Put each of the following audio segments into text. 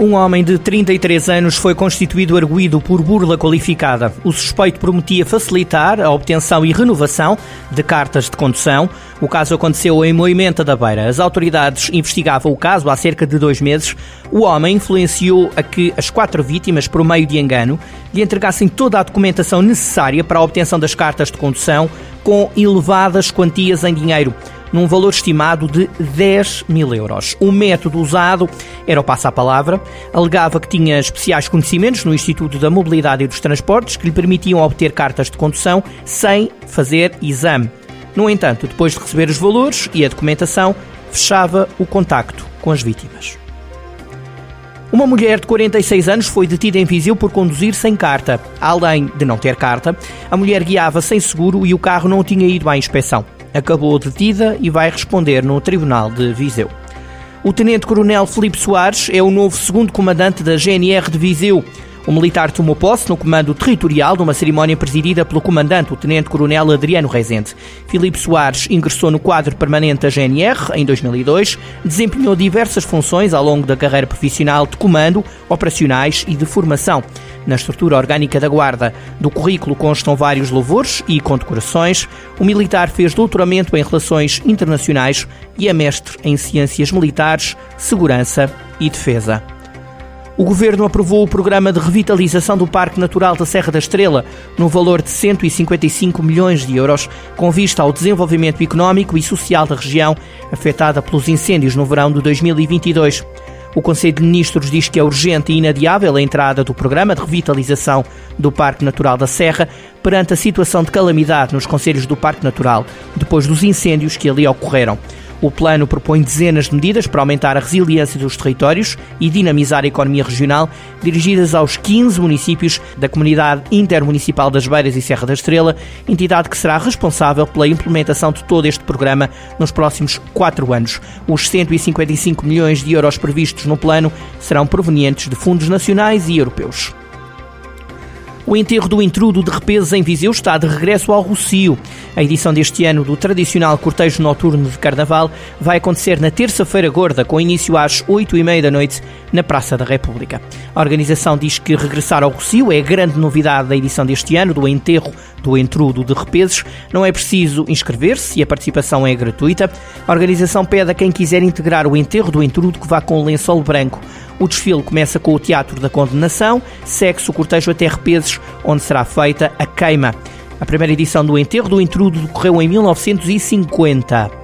Um homem de 33 anos foi constituído arguído por burla qualificada. O suspeito prometia facilitar a obtenção e renovação de cartas de condução. O caso aconteceu em Moimenta da Beira. As autoridades investigavam o caso há cerca de dois meses. O homem influenciou a que as quatro vítimas, por meio de engano, lhe entregassem toda a documentação necessária para a obtenção das cartas de condução com elevadas quantias em dinheiro num valor estimado de 10 mil euros. O método usado era o passa-palavra, alegava que tinha especiais conhecimentos no Instituto da Mobilidade e dos Transportes que lhe permitiam obter cartas de condução sem fazer exame. No entanto, depois de receber os valores e a documentação, fechava o contacto com as vítimas. Uma mulher de 46 anos foi detida em Viseu por conduzir sem carta. Além de não ter carta, a mulher guiava sem seguro e o carro não tinha ido à inspeção acabou detida e vai responder no Tribunal de Viseu. O Tenente-Coronel Felipe Soares é o novo segundo comandante da GNR de Viseu. O militar tomou posse no comando territorial de uma cerimónia presidida pelo comandante, o tenente-coronel Adriano Rezende. Filipe Soares ingressou no quadro permanente da GNR em 2002, desempenhou diversas funções ao longo da carreira profissional de comando, operacionais e de formação. Na estrutura orgânica da Guarda do currículo constam vários louvores e condecorações. O militar fez doutoramento em Relações Internacionais e é mestre em Ciências Militares, Segurança e Defesa. O Governo aprovou o programa de revitalização do Parque Natural da Serra da Estrela, no valor de 155 milhões de euros, com vista ao desenvolvimento económico e social da região afetada pelos incêndios no verão de 2022. O Conselho de Ministros diz que é urgente e inadiável a entrada do programa de revitalização do Parque Natural da Serra perante a situação de calamidade nos conselhos do Parque Natural, depois dos incêndios que ali ocorreram. O plano propõe dezenas de medidas para aumentar a resiliência dos territórios e dinamizar a economia regional, dirigidas aos 15 municípios da Comunidade Intermunicipal das Beiras e Serra da Estrela, entidade que será responsável pela implementação de todo este programa nos próximos quatro anos. Os 155 milhões de euros previstos no plano serão provenientes de fundos nacionais e europeus. O enterro do intrudo de Repesos em Viseu está de regresso ao Rocio. A edição deste ano do tradicional cortejo noturno de Carnaval vai acontecer na terça-feira gorda, com início às oito e meia da noite, na Praça da República. A organização diz que regressar ao Rocio é a grande novidade da edição deste ano do enterro do intrudo de Repesos. Não é preciso inscrever-se e a participação é gratuita. A organização pede a quem quiser integrar o enterro do intrudo que vá com lençol branco. O desfile começa com o Teatro da Condenação, segue-se o cortejo até Repesos, onde será feita a queima. A primeira edição do enterro do intrudo decorreu em 1950.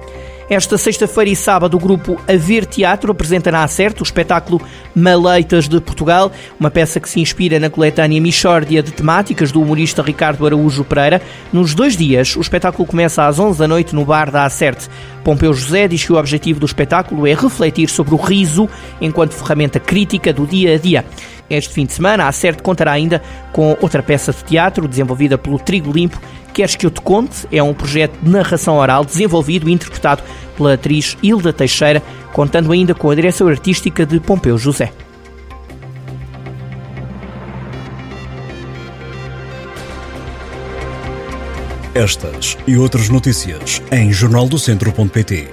Esta sexta-feira e sábado, o grupo Haver Teatro apresentará a certo o espetáculo Maleitas de Portugal, uma peça que se inspira na coletânea Michórdia de temáticas do humorista Ricardo Araújo Pereira. Nos dois dias, o espetáculo começa às 11 da noite no bar da Acerte. Pompeu José diz que o objetivo do espetáculo é refletir sobre o riso enquanto ferramenta crítica do dia a dia. Este fim de semana, a Acerte contará ainda com outra peça de teatro desenvolvida pelo Trigo Limpo Queres que eu te conte? É um projeto de narração oral desenvolvido e interpretado pela atriz Hilda Teixeira, contando ainda com a direção artística de Pompeu José. Estas e outras notícias em jornaldocentro.pt.